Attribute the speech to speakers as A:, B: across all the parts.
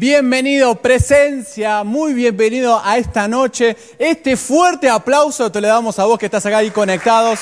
A: Bienvenido, presencia, muy bienvenido a esta noche. Este fuerte aplauso te le damos a vos que estás acá ahí conectados.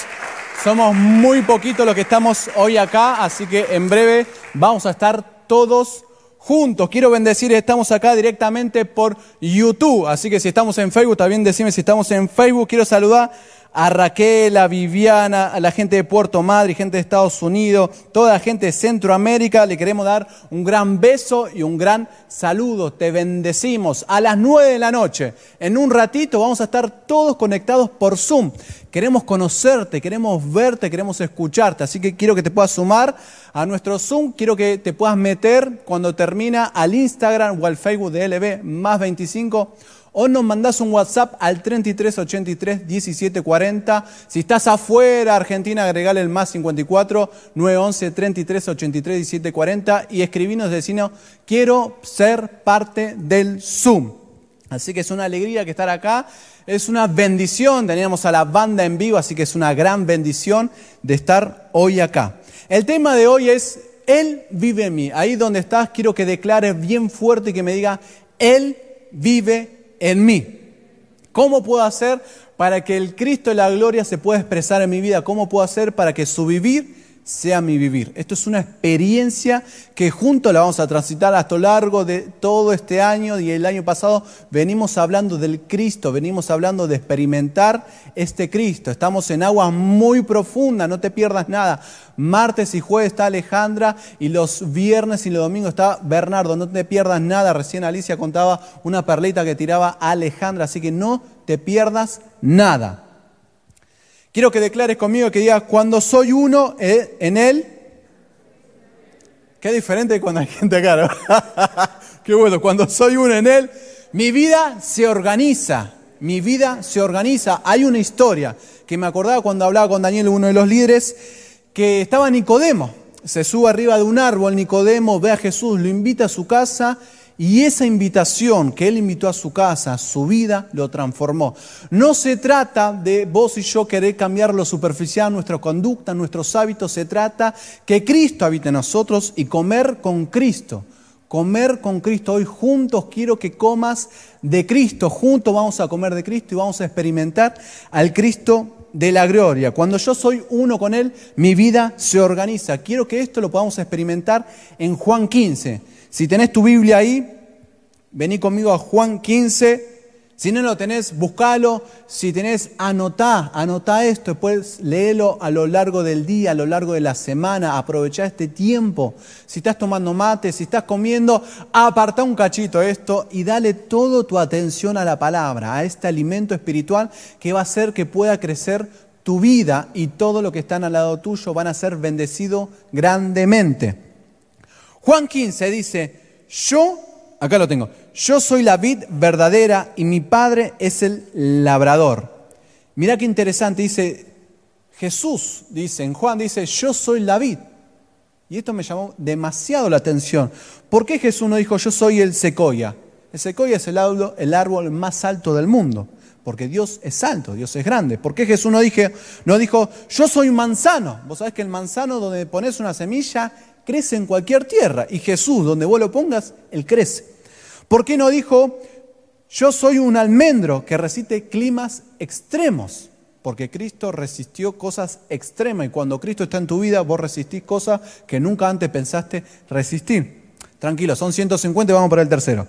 A: Somos muy poquitos los que estamos hoy acá, así que en breve vamos a estar todos juntos. Quiero bendecir, estamos acá directamente por YouTube, así que si estamos en Facebook, también decime si estamos en Facebook. Quiero saludar a Raquel, a Viviana, a la gente de Puerto Madre, gente de Estados Unidos, toda la gente de Centroamérica. Le queremos dar un gran beso y un gran saludo. Te bendecimos a las nueve de la noche. En un ratito vamos a estar todos conectados por Zoom. Queremos conocerte, queremos verte, queremos escucharte. Así que quiero que te puedas sumar a nuestro Zoom. Quiero que te puedas meter cuando termina al Instagram o al Facebook de LB más 25 o nos mandás un WhatsApp al 3383 1740. Si estás afuera, Argentina, agregale el más 54 911 3383 1740 y escribinos decirnos, quiero ser parte del Zoom. Así que es una alegría que estar acá. Es una bendición, teníamos a la banda en vivo, así que es una gran bendición de estar hoy acá. El tema de hoy es, Él vive en mí. Ahí donde estás, quiero que declares bien fuerte y que me diga, Él vive en mí. ¿Cómo puedo hacer para que el Cristo de la gloria se pueda expresar en mi vida? ¿Cómo puedo hacer para que su vivir sea mi vivir. Esto es una experiencia que juntos la vamos a transitar a lo largo de todo este año y el año pasado venimos hablando del Cristo, venimos hablando de experimentar este Cristo. Estamos en agua muy profunda, no te pierdas nada. Martes y jueves está Alejandra y los viernes y los domingos está Bernardo. No te pierdas nada. Recién Alicia contaba una perlita que tiraba Alejandra, así que no te pierdas nada. Quiero que declares conmigo que digas, cuando soy uno eh, en Él, qué diferente cuando hay gente acá, qué bueno, cuando soy uno en Él, mi vida se organiza, mi vida se organiza. Hay una historia que me acordaba cuando hablaba con Daniel, uno de los líderes, que estaba Nicodemo. Se sube arriba de un árbol, Nicodemo ve a Jesús, lo invita a su casa y esa invitación que Él invitó a su casa, su vida, lo transformó. No se trata de vos y yo querer cambiar lo superficial, nuestra conducta, nuestros hábitos. Se trata que Cristo habite en nosotros y comer con Cristo. Comer con Cristo. Hoy juntos quiero que comas de Cristo. Juntos vamos a comer de Cristo y vamos a experimentar al Cristo de la gloria. Cuando yo soy uno con Él, mi vida se organiza. Quiero que esto lo podamos experimentar en Juan 15. Si tenés tu Biblia ahí, vení conmigo a Juan 15. Si no lo tenés, buscalo. Si tenés, anotá, anotá esto, después léelo a lo largo del día, a lo largo de la semana. Aprovechá este tiempo. Si estás tomando mate, si estás comiendo, apartá un cachito esto y dale toda tu atención a la palabra, a este alimento espiritual que va a hacer que pueda crecer tu vida y todo lo que está al lado tuyo van a ser bendecidos grandemente. Juan 15 dice, yo, acá lo tengo, yo soy la vid verdadera y mi padre es el labrador. Mirá qué interesante, dice Jesús, dice en Juan, dice, yo soy la vid. Y esto me llamó demasiado la atención. ¿Por qué Jesús no dijo, yo soy el secoya? El secoya es el árbol, el árbol más alto del mundo, porque Dios es alto, Dios es grande. ¿Por qué Jesús no, dije, no dijo, yo soy un manzano? Vos sabés que el manzano donde pones una semilla crece en cualquier tierra. Y Jesús, donde vos lo pongas, Él crece. ¿Por qué no dijo, yo soy un almendro que resiste climas extremos? Porque Cristo resistió cosas extremas y cuando Cristo está en tu vida, vos resistís cosas que nunca antes pensaste resistir. Tranquilo, son 150 y vamos para el tercero.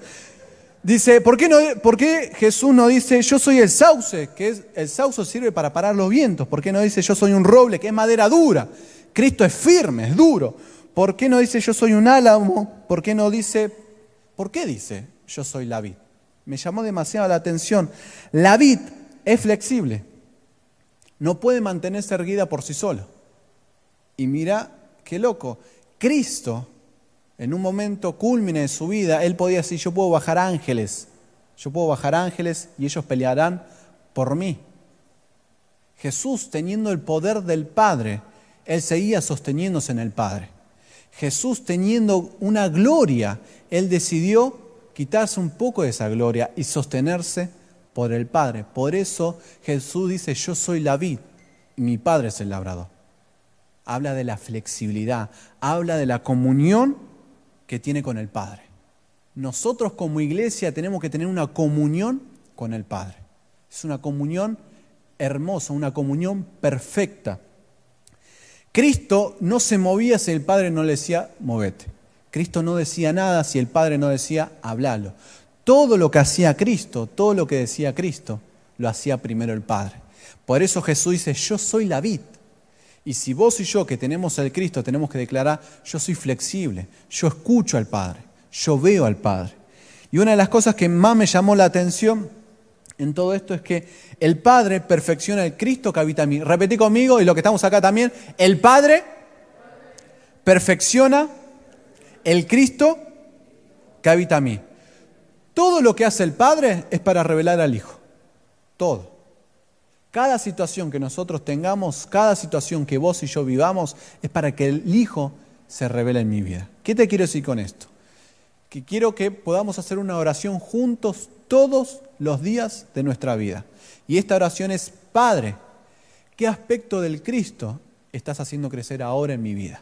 A: Dice, ¿por qué, no, ¿por qué, Jesús no dice, yo soy el sauce, que es, el sauce sirve para parar los vientos? ¿Por qué no dice, yo soy un roble, que es madera dura? Cristo es firme, es duro. ¿Por qué no dice yo soy un álamo? ¿Por qué no dice, ¿por qué dice yo soy la vid? Me llamó demasiado la atención. La vid es flexible, no puede mantenerse erguida por sí solo. Y mira qué loco, Cristo, en un momento culmine de su vida, él podía decir, yo puedo bajar ángeles, yo puedo bajar ángeles y ellos pelearán por mí. Jesús, teniendo el poder del Padre, él seguía sosteniéndose en el Padre. Jesús teniendo una gloria, Él decidió quitarse un poco de esa gloria y sostenerse por el Padre. Por eso Jesús dice, yo soy la vid y mi Padre es el labrador. Habla de la flexibilidad, habla de la comunión que tiene con el Padre. nosotros como iglesia tenemos que tener una comunión con el Padre. Es una comunión hermosa, una comunión perfecta. Cristo no se movía si el Padre no le decía, movete. Cristo no decía nada si el Padre no decía, hablalo. Todo lo que hacía Cristo, todo lo que decía Cristo, lo hacía primero el Padre. Por eso Jesús dice, yo soy la vid. Y si vos y yo que tenemos al Cristo tenemos que declarar, yo soy flexible, yo escucho al Padre, yo veo al Padre. Y una de las cosas que más me llamó la atención en todo esto es que el Padre perfecciona el Cristo que habita en mí. Repetí conmigo y lo que estamos acá también, el Padre perfecciona el Cristo que habita en mí. Todo lo que hace el Padre es para revelar al Hijo. Todo. Cada situación que nosotros tengamos, cada situación que vos y yo vivamos, es para que el Hijo se revele en mi vida. ¿Qué te quiero decir con esto? Que quiero que podamos hacer una oración juntos todos los días de nuestra vida. Y esta oración es, Padre, ¿qué aspecto del Cristo estás haciendo crecer ahora en mi vida?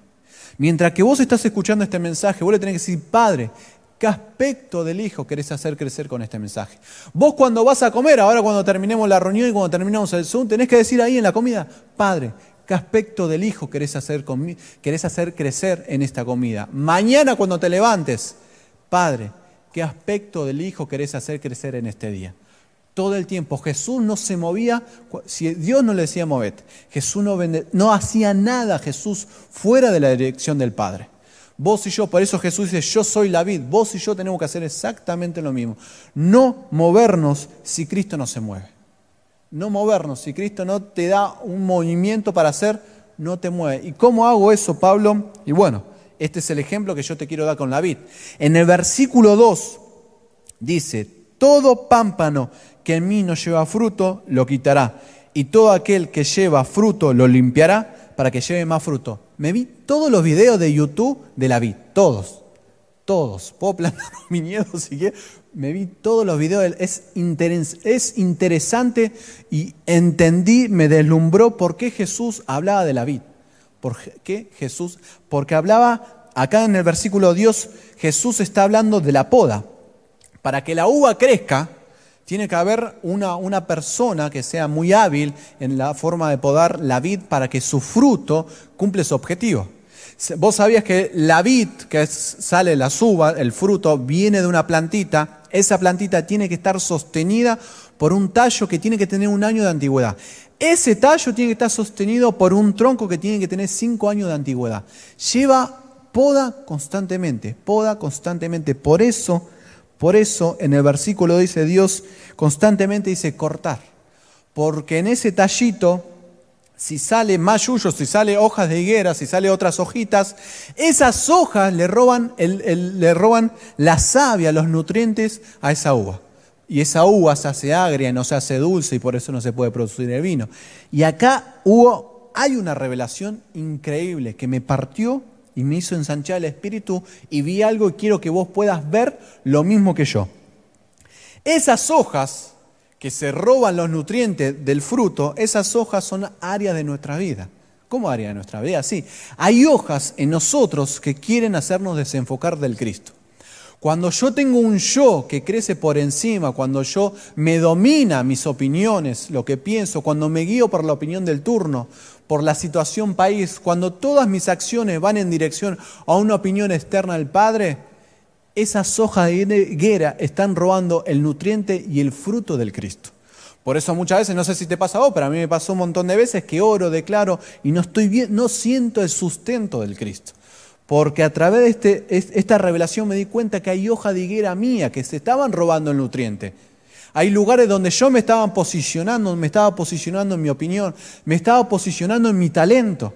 A: Mientras que vos estás escuchando este mensaje, vos le tenés que decir, Padre, ¿Qué aspecto del Hijo querés hacer crecer con este mensaje? Vos cuando vas a comer, ahora cuando terminemos la reunión y cuando terminemos el Zoom, tenés que decir ahí en la comida, Padre, ¿qué aspecto del Hijo querés hacer, querés hacer crecer en esta comida? Mañana cuando te levantes, Padre, ¿qué aspecto del Hijo querés hacer crecer en este día? Todo el tiempo Jesús no se movía, si Dios no le decía movete, Jesús no, no hacía nada Jesús fuera de la dirección del Padre. Vos y yo, por eso Jesús dice, yo soy la vid, vos y yo tenemos que hacer exactamente lo mismo. No movernos si Cristo no se mueve. No movernos, si Cristo no te da un movimiento para hacer, no te mueve. ¿Y cómo hago eso, Pablo? Y bueno, este es el ejemplo que yo te quiero dar con la vid. En el versículo 2 dice, todo pámpano que en mí no lleva fruto, lo quitará. Y todo aquel que lleva fruto, lo limpiará para que lleve más fruto. Me vi todos los videos de YouTube de la vid, todos, todos. Puedo plantar mi viñedos si quieres. Me vi todos los videos, es, es interesante y entendí, me deslumbró por qué Jesús hablaba de la vid. ¿Por qué Jesús? Porque hablaba, acá en el versículo Dios, Jesús está hablando de la poda. Para que la uva crezca, tiene que haber una, una, persona que sea muy hábil en la forma de podar la vid para que su fruto cumple su objetivo. Vos sabías que la vid, que sale la suba, el fruto, viene de una plantita. Esa plantita tiene que estar sostenida por un tallo que tiene que tener un año de antigüedad. Ese tallo tiene que estar sostenido por un tronco que tiene que tener cinco años de antigüedad. Lleva poda constantemente, poda constantemente. Por eso por eso en el versículo dice Dios constantemente dice cortar, porque en ese tallito, si sale mayullo, si sale hojas de higuera, si sale otras hojitas, esas hojas le roban, le roban la savia, los nutrientes a esa uva. Y esa uva se hace agria, no se hace dulce y por eso no se puede producir el vino. Y acá hubo, hay una revelación increíble que me partió y me hizo ensanchar el espíritu y vi algo y quiero que vos puedas ver lo mismo que yo. Esas hojas que se roban los nutrientes del fruto, esas hojas son áreas de nuestra vida. ¿Cómo área de nuestra vida? Sí, hay hojas en nosotros que quieren hacernos desenfocar del Cristo. Cuando yo tengo un yo que crece por encima, cuando yo me domina mis opiniones, lo que pienso, cuando me guío por la opinión del turno, por la situación país, cuando todas mis acciones van en dirección a una opinión externa del Padre, esas hojas de higuera están robando el nutriente y el fruto del Cristo. Por eso muchas veces, no sé si te pasa a vos, pero a mí me pasó un montón de veces que oro, declaro y no estoy bien, no siento el sustento del Cristo. Porque a través de este, esta revelación me di cuenta que hay hoja de higuera mía que se estaban robando el nutriente. Hay lugares donde yo me estaba posicionando, me estaba posicionando en mi opinión, me estaba posicionando en mi talento.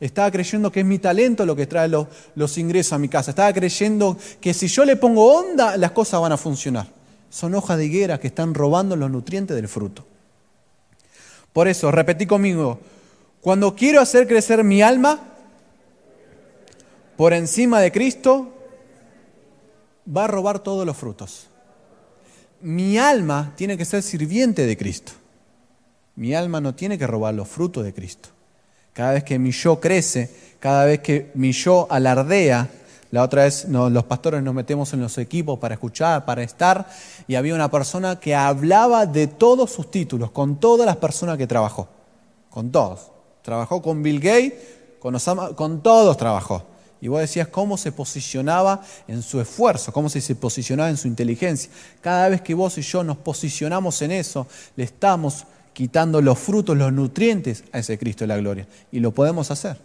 A: Estaba creyendo que es mi talento lo que trae los, los ingresos a mi casa. Estaba creyendo que si yo le pongo onda, las cosas van a funcionar. Son hojas de higuera que están robando los nutrientes del fruto. Por eso, repetí conmigo, cuando quiero hacer crecer mi alma por encima de Cristo, va a robar todos los frutos mi alma tiene que ser sirviente de Cristo. Mi alma no tiene que robar los frutos de Cristo. Cada vez que mi yo crece, cada vez que mi yo alardea La otra vez los pastores nos metemos en los equipos para escuchar, para estar, y había una persona que hablaba de todos sus títulos, con todas las personas que trabajó, con todos. Trabajó con Bill Gates, con Osama, con todos trabajó. Y vos decías cómo se posicionaba en su esfuerzo, cómo se posicionaba en su inteligencia. Cada vez que vos y yo nos posicionamos en eso, le estamos quitando los frutos, los nutrientes a ese Cristo de la gloria. Y lo podemos hacer.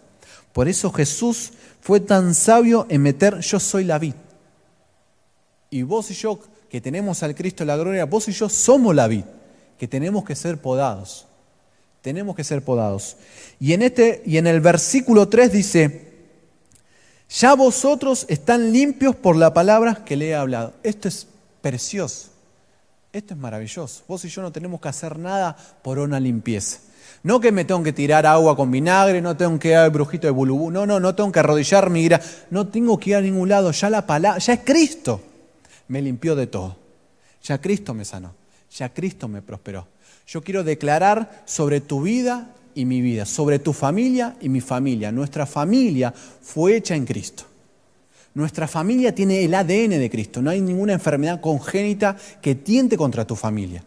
A: Por eso Jesús fue tan sabio en meter yo soy la vid. Y vos y yo que tenemos al Cristo de la gloria, vos y yo somos la vid, que tenemos que ser podados. Tenemos que ser podados. Y en este y en el versículo 3 dice, ya vosotros están limpios por la palabra que le he hablado. Esto es precioso. Esto es maravilloso. Vos y yo no tenemos que hacer nada por una limpieza. No que me tengo que tirar agua con vinagre, no tengo que ir brujito de bulubú, no, no, no tengo que arrodillarme, ir a, no tengo que ir a ningún lado, ya la palabra, ya es Cristo, me limpió de todo. Ya Cristo me sanó, ya Cristo me prosperó. Yo quiero declarar sobre tu vida y mi vida, sobre tu familia y mi familia. Nuestra familia fue hecha en Cristo. Nuestra familia tiene el ADN de Cristo. No hay ninguna enfermedad congénita que tiente contra tu familia.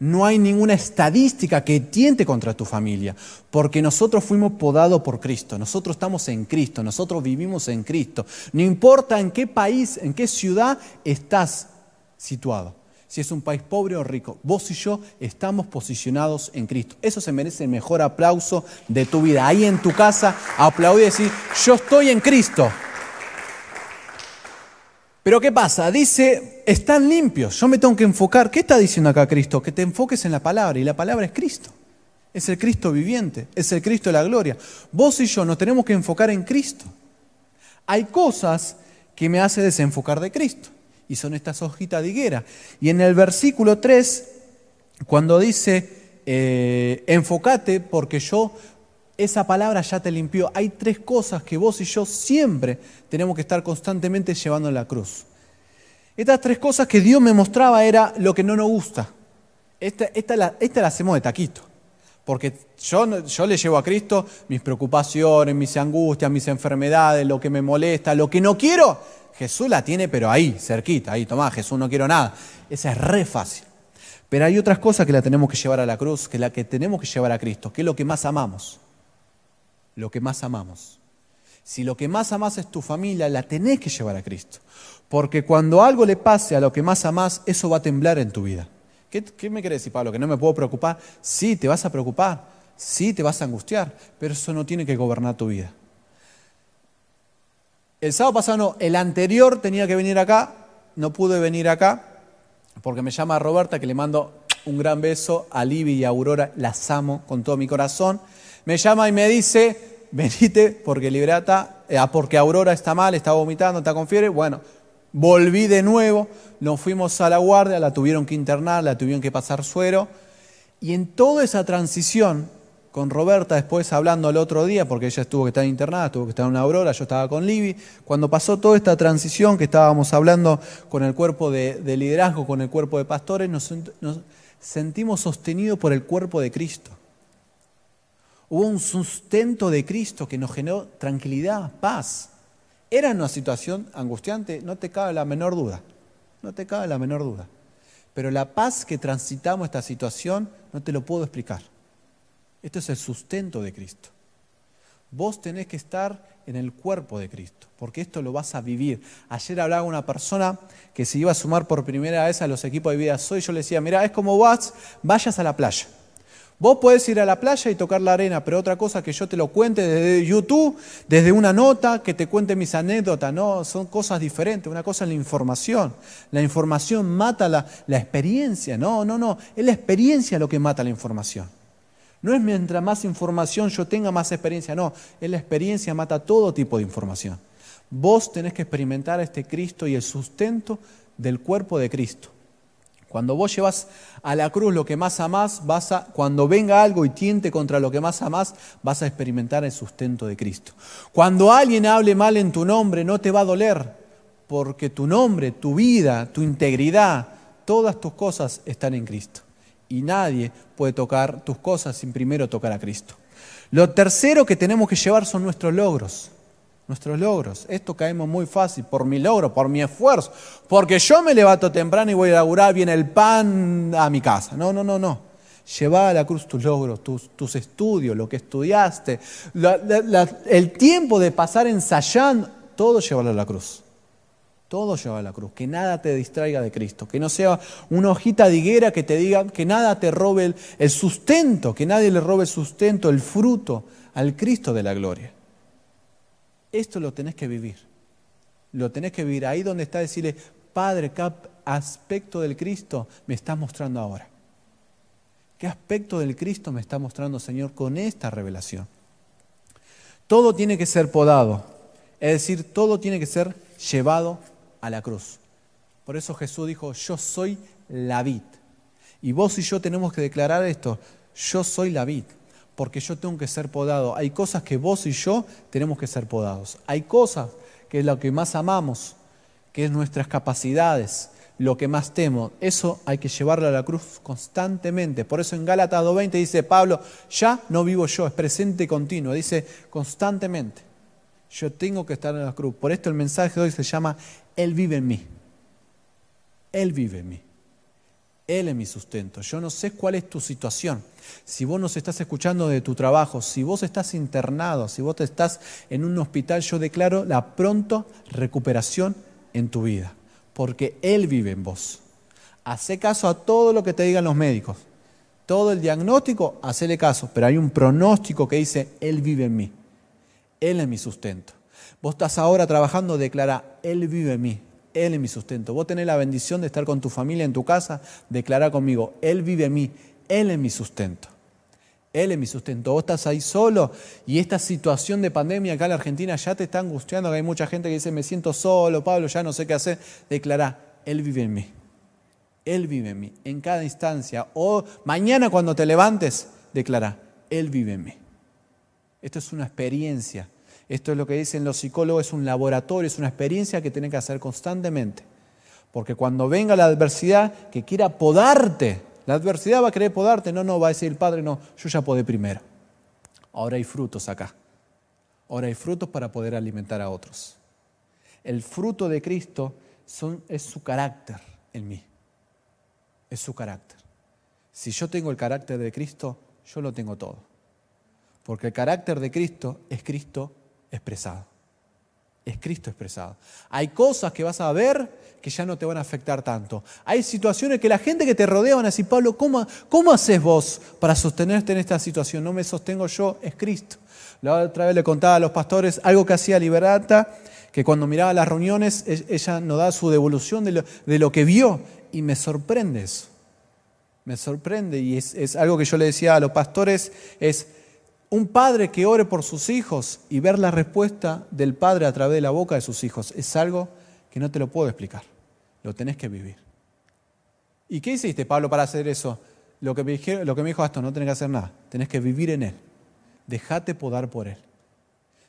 A: No hay ninguna estadística que tiente contra tu familia, porque nosotros fuimos podados por Cristo, nosotros estamos en Cristo, nosotros vivimos en Cristo. No importa en qué país, en qué ciudad estás situado si es un país pobre o rico. Vos y yo estamos posicionados en Cristo. Eso se merece el mejor aplauso de tu vida. Ahí en tu casa, aplaudir y decir, yo estoy en Cristo. Pero ¿qué pasa? Dice, están limpios. Yo me tengo que enfocar. ¿Qué está diciendo acá Cristo? Que te enfoques en la palabra. Y la palabra es Cristo. Es el Cristo viviente. Es el Cristo de la gloria. Vos y yo nos tenemos que enfocar en Cristo. Hay cosas que me hace desenfocar de Cristo y son estas hojitas de higuera. Y en el versículo 3, cuando dice, eh, enfócate porque yo, esa palabra ya te limpió, hay tres cosas que vos y yo siempre tenemos que estar constantemente llevando en la cruz. Estas tres cosas que Dios me mostraba era lo que no nos gusta. Esta, la, esta la hacemos de taquito. Porque yo, le llevo a Cristo mis preocupaciones, mis angustias, mis enfermedades, lo que me molesta, lo que no quiero, Jesús la tiene, pero ahí, cerquita, ahí, tomá, Jesús no quiero nada. Esa es re fácil. Pero hay otras cosas que la tenemos que llevar a la cruz, que la que tenemos que llevar a Cristo, que es lo que más amamos. Lo que más amamos. Si lo que más amas es tu familia, la tenés que llevar a Cristo. Porque cuando algo le pase a lo que más amás, eso va a temblar en tu vida. ¿Qué, me querés decir, Pablo? ¿Que no me puedo preocupar? Sí, te vas a preocupar. Sí, te vas a angustiar. Pero eso no tiene que gobernar tu vida. El sábado pasado no, el anterior tenía que venir acá, no pude venir acá, porque me llama Roberta, que le mando un gran beso a Libby y a Aurora, las amo con todo mi corazón. Me llama y me dice, venite porque Liberata, eh, ah, porque Aurora está mal, está vomitando, está con fiebre. Bueno, volví de nuevo, nos fuimos a la guardia, la tuvieron que internar, la tuvieron que pasar suero. Y en toda esa transición, con Roberta después hablando el otro día, porque ella estuvo que estar internada, tuvo que estar en una aurora, yo estaba con Libby. Cuando pasó toda esta transición que estábamos hablando con el cuerpo de, liderazgo, con el cuerpo de pastores, nos, nos sentimos sostenidos por el cuerpo de Cristo. Hubo un sustento de Cristo que nos generó tranquilidad, paz. Era una situación angustiante, no te cabe la menor duda, no te cabe la menor duda. Pero la paz que transitamos esta situación no te lo puedo explicar. Esto es el sustento de Cristo. Vos tenés que estar en el cuerpo de Cristo, porque esto lo vas a vivir. Ayer hablaba una persona que se iba a sumar por primera vez a los equipos de vida Soy, yo le decía, mira, es como vas, vayas a la playa. Vos podés ir a la playa y tocar la arena, pero otra cosa que yo te lo cuente desde YouTube, desde una nota, que te cuente mis anécdotas, no, son cosas diferentes. Una cosa es la información. La información mata la, la experiencia. No, no, no. Es la experiencia lo que mata la información. No es mientras más información yo tenga, más experiencia. No, es la experiencia mata todo tipo de información. Vos tenés que experimentar a este Cristo y el sustento del cuerpo de Cristo. Cuando vos llevas a la cruz lo que más amás, vas a, cuando venga algo y tiente contra lo que más amás, vas a experimentar el sustento de Cristo. Cuando alguien hable mal en tu nombre, no te va a doler, porque tu nombre, tu vida, tu integridad, todas tus cosas están en Cristo y nadie puede tocar tus cosas sin primero tocar a Cristo. Lo tercero que tenemos que llevar son nuestros logros. nuestros logros. Esto caemos muy fácil, por mi logro, por mi esfuerzo, porque yo me levanto temprano y voy a laburar bien el pan a mi casa. No, no, no, no. Lleva a la cruz tus logros, tus, estudios, lo que estudiaste, el tiempo de pasar ensayando, todo llevarlo a la cruz. Todo lleva a la cruz. Que nada te distraiga de Cristo. Que no sea una hojita de higuera que te diga que nada te robe el, sustento, que nadie le robe el sustento, el fruto al Cristo de la gloria. Esto lo tenés que vivir. Lo tenés que vivir ahí donde está decirle, Padre, ¿qué aspecto del Cristo me estás mostrando ahora? ¿Qué aspecto del Cristo me está mostrando, Señor, con esta revelación? Todo tiene que ser podado, es decir, todo tiene que ser llevado a la cruz. Por eso Jesús dijo, yo soy la vid. Y vos y yo tenemos que declarar esto, yo soy la vid, porque yo tengo que ser podado. Hay cosas que vos y yo tenemos que ser podados. Hay cosas que es lo que más amamos, que es nuestras capacidades, lo que más temo. Eso hay que llevarlo a la cruz constantemente. Por eso en Gálatas 2.20 dice Pablo, ya no vivo yo, es presente continuo. Dice constantemente. Yo tengo que estar en la cruz. Por esto el mensaje de hoy se llama Él vive en mí. Él vive en mí. Él es mi sustento. Yo no sé cuál es tu situación. Si vos nos estás escuchando de tu trabajo, si vos estás internado, si vos estás en un hospital, yo declaro la pronta recuperación en tu vida. Porque Él vive en vos. Hace caso a todo lo que te digan los médicos. Todo el diagnóstico, hacele caso. Pero hay un pronóstico que dice, Él vive en mí. Él es mi sustento. Vos estás ahora trabajando, declara, Él vive en mí, Él es mi sustento. Vos tenés la bendición de estar con tu familia en tu casa, declara conmigo, Él vive en mí, Él es mi sustento. Él es mi sustento. Vos estás ahí solo y esta situación de pandemia acá en la Argentina ya te está angustiando, que hay mucha gente que dice, me siento solo, Pablo, ya no sé qué hacer. Declara, Él vive en mí. Él vive en mí, en cada instancia. O mañana cuando te levantes, declara, Él vive en mí. Esto es una experiencia esto es lo que dicen los psicólogos, es un laboratorio, es una experiencia que tienen que hacer constantemente. Porque cuando venga la adversidad que quiera podarte, la adversidad va a querer podarte, no, no, va a decir el Padre, no, yo ya podé primero. Ahora hay frutos acá. Ahora hay frutos para poder alimentar a otros. El fruto de Cristo es su carácter en mí. Es su carácter. Si yo tengo el carácter de Cristo, yo lo tengo todo. Porque el carácter de Cristo es Cristo expresado. Es Cristo expresado. Hay cosas que vas a ver que ya no te van a afectar tanto. Hay situaciones que la gente que te rodea van a decir, Pablo, ¿cómo, cómo haces vos para sostenerte en esta situación? No me sostengo yo, es Cristo. La otra vez le contaba a los pastores algo que hacía Liberata, que cuando miraba las reuniones, e-, ella nos da su devolución de lo, de lo que vio y me sorprende eso. Me sorprende y es, es algo que yo le decía a los pastores, es un padre que ore por sus hijos y ver la respuesta del padre a través de la boca de sus hijos es algo que no te lo puedo explicar. Lo tenés que vivir. ¿Y qué hiciste, Pablo, para hacer eso? Lo que me, dijo, lo esto, no tenés que hacer nada. Tenés que vivir en Él. Dejate podar por Él.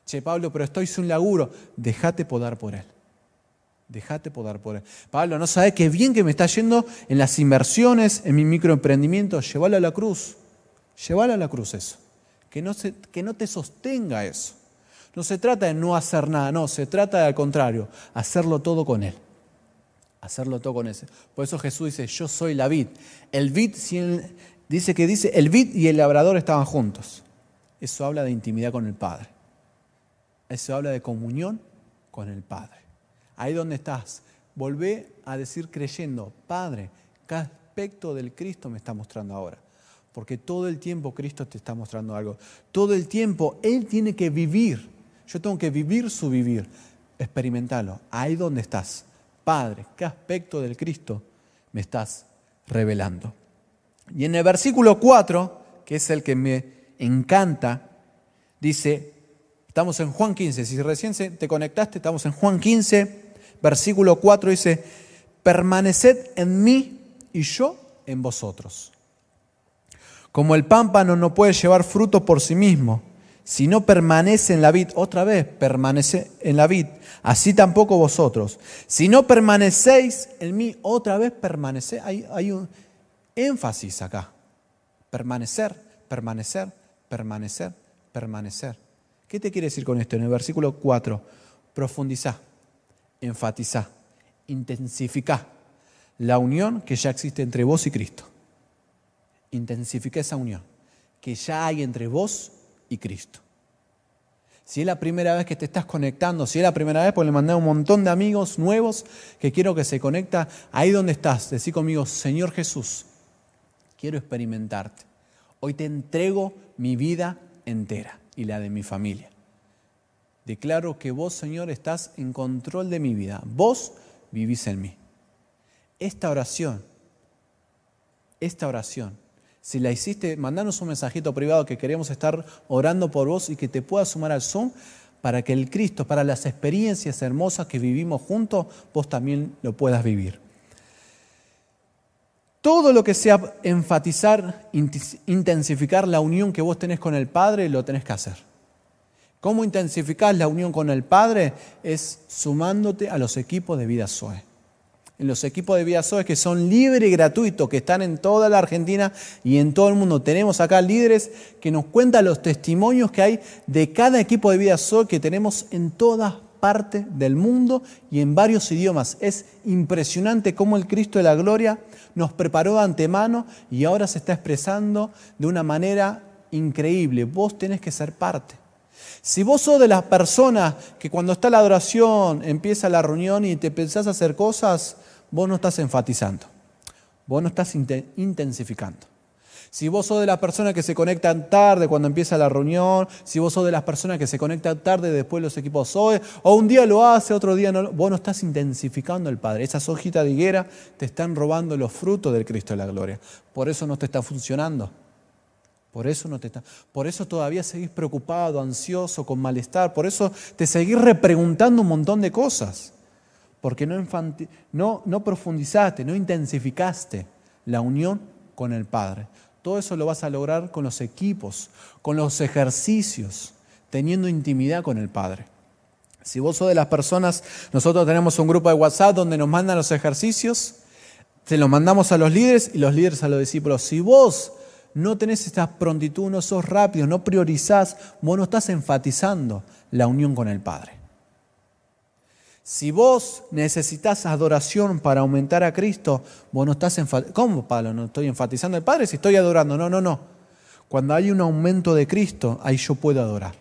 A: Che, Pablo, pero estoy sin laburo. Dejate podar por Él. Dejate podar por Él. Pablo, ¿no sabes qué bien que me está yendo en las inversiones, en mi microemprendimiento? Llévalo a la cruz. Llévalo a la cruz eso que no, que no te sostenga eso. No se trata de no hacer nada, no, se trata de al contrario, hacerlo todo con Él. Hacerlo todo con Él. Por eso Jesús dice, yo soy la vid. El vid, dice que dice, el vid y el labrador estaban juntos. Eso habla de intimidad con el Padre. Eso habla de comunión con el Padre. Ahí donde estás, volvé a decir creyendo, Padre, ¿qué aspecto del Cristo me está mostrando ahora? Porque todo el tiempo Cristo te está mostrando algo. Todo el tiempo Él tiene que vivir. Yo tengo que vivir su vivir. Experimentalo. Ahí donde estás. Padre, ¿qué aspecto del Cristo me estás revelando? Y en el versículo 4, que es el que me encanta, dice, estamos en Juan 15, si recién te conectaste, estamos en Juan 15, versículo 4, dice, permaneced en mí y yo en vosotros. Como el pámpano no puede llevar fruto por sí mismo, si no permanece en la vid, otra vez permanece en la vid, así tampoco vosotros. Si no permanecéis en mí, otra vez permanece. Hay, hay un énfasis acá. Permanecer, permanecer, permanecer, permanecer. ¿Qué te quiere decir con esto? En el versículo 4, profundizá, enfatizá, intensificá la unión que ya existe entre vos y Cristo. Intensifica esa unión que ya hay entre vos y Cristo. Si es la primera vez que te estás conectando, si es la primera vez, pues le mandé un montón de amigos nuevos que quiero que se conecta ahí donde estás. Decí conmigo, Señor Jesús, quiero experimentarte. Hoy te entrego mi vida entera y la de mi familia. Declaro que vos, Señor, estás en control de mi vida. Vos vivís en mí. Esta oración, esta oración si la hiciste, mandanos un mensajito privado que queremos estar orando por vos y que te pueda sumar al Zoom para que el Cristo, para las experiencias hermosas que vivimos juntos, vos también lo puedas vivir. Todo lo que sea enfatizar, intensificar la unión que vos tenés con el Padre, lo tenés que hacer. ¿Cómo intensificar la unión con el Padre? Es sumándote a los equipos de vida Zoe en los equipos de Vida que son libres y gratuitos, que están en toda la Argentina y en todo el mundo. Tenemos acá líderes que nos cuentan los testimonios que hay de cada equipo de Vida que tenemos en todas partes del mundo y en varios idiomas. Es impresionante cómo el Cristo de la Gloria nos preparó de antemano y ahora se está expresando de una manera increíble. Vos tenés que ser parte. Si vos sos de las personas que cuando está la adoración, empieza la reunión y te pensás hacer cosas, vos no estás enfatizando, vos no estás intensificando. Si vos sos de las personas que se conectan tarde cuando empieza la reunión, si vos sos de las personas que se conectan tarde después los equipos SOE, o un día lo hace, otro día no, vos no estás intensificando el Padre. Esas hojitas de higuera te están robando los frutos del Cristo de la gloria. Por eso no te está funcionando. Por eso no te está, por eso todavía seguís preocupado, ansioso, con malestar, por eso te seguís repreguntando un montón de cosas porque no, no, no profundizaste, no intensificaste la unión con el Padre. Todo eso lo vas a lograr con los equipos, con los ejercicios, teniendo intimidad con el Padre. Si vos sos de las personas, nosotros tenemos un grupo de WhatsApp donde nos mandan los ejercicios, se los mandamos a los líderes y los líderes a los discípulos. Si vos no tenés esta prontitud, no sos rápido, no priorizás, vos no estás enfatizando la unión con el Padre. Si vos necesitas adoración para aumentar a Cristo, vos no estás enfatizando. ¿Cómo, Pablo? No estoy enfatizando al Padre si estoy adorando. No, no, no. Cuando hay un aumento de Cristo, ahí yo puedo adorar.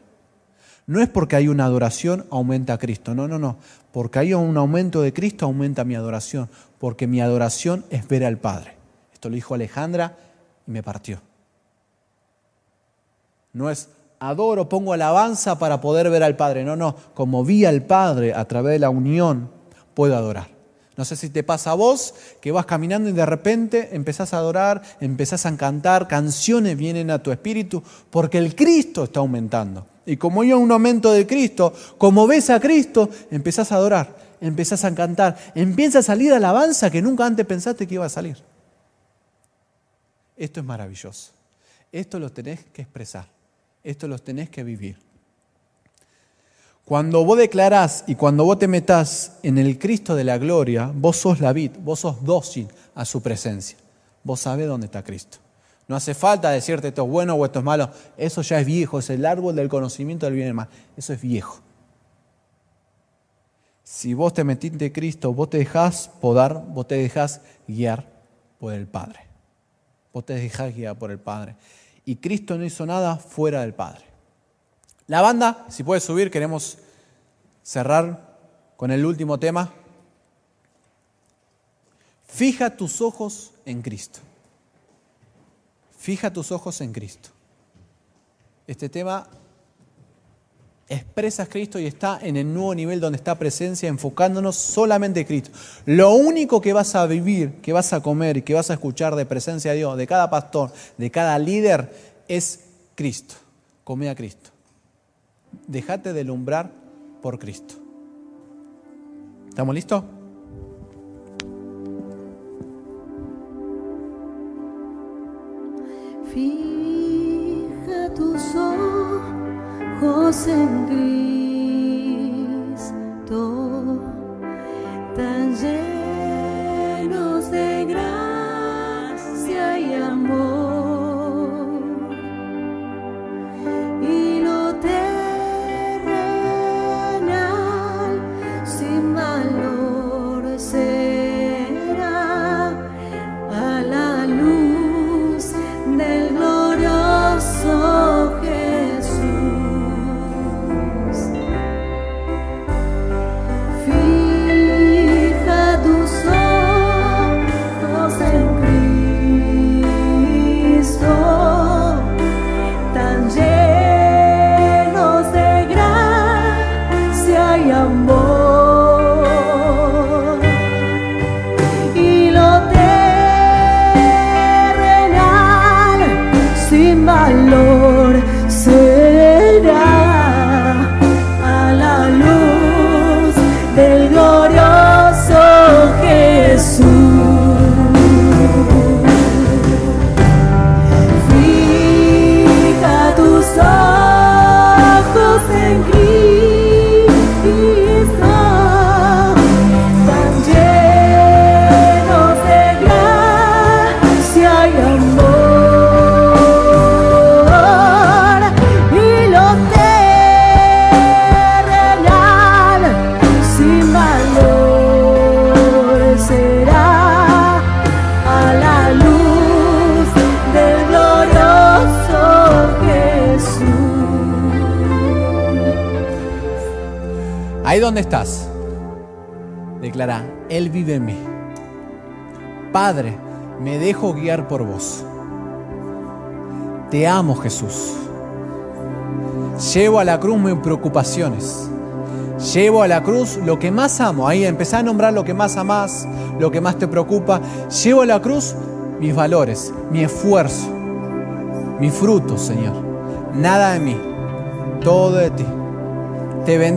A: No es porque hay una adoración, aumenta a Cristo. No, no, no. Porque hay un aumento de Cristo, aumenta mi adoración. Porque mi adoración es ver al Padre. Esto lo dijo Alejandra y me partió. No es adoro, pongo alabanza para poder ver al Padre. No, no, como vi al Padre a través de la unión, puedo adorar. No sé si te pasa a vos que vas caminando y de repente empezás a adorar, empezás a cantar, canciones vienen a tu espíritu porque el Cristo está aumentando. Y como hay un aumento de Cristo, como ves a Cristo, empezás a adorar, empezás a cantar, empieza a salir alabanza que nunca antes pensaste que iba a salir. Esto es maravilloso. Esto lo tenés que expresar. Esto los tenés que vivir. Cuando vos declarás y cuando vos te metás en el Cristo de la gloria, vos sos la vid, vos sos dócil a su presencia. Vos sabés dónde está Cristo. No hace falta decirte esto es bueno o esto es malo. Eso ya es viejo, es el árbol del conocimiento del bien y del mal. Eso es viejo. Si vos te metiste en Cristo, vos te dejás podar, vos te dejás guiar por el Padre. Vos te dejás guiar por el Padre y Cristo no hizo nada fuera del Padre. La banda, si puede subir, queremos cerrar con el último tema. Fija tus ojos en Cristo. Fija tus ojos en Cristo. Este tema expresas Cristo y está en el nuevo nivel donde está presencia, enfocándonos solamente en Cristo. Lo único que vas a vivir, que vas a comer y que vas a escuchar de presencia de Dios, de cada pastor, de cada líder, es Cristo. Come a Cristo. Déjate de lumbrar por Cristo. ¿Estamos listos?
B: Fija tus ojos en Cristo, tan llenos
A: estás, declara, Él vive en mí. Padre, me dejo guiar por vos. Te amo Jesús. Llevo a la cruz mis preocupaciones. Llevo a la cruz lo que más amo. Ahí empecé a nombrar lo que más amás, lo que más te preocupa. Llevo a la cruz mis valores, mi esfuerzo, mis frutos, Señor. Nada de mí, todo de ti. Te bendigo.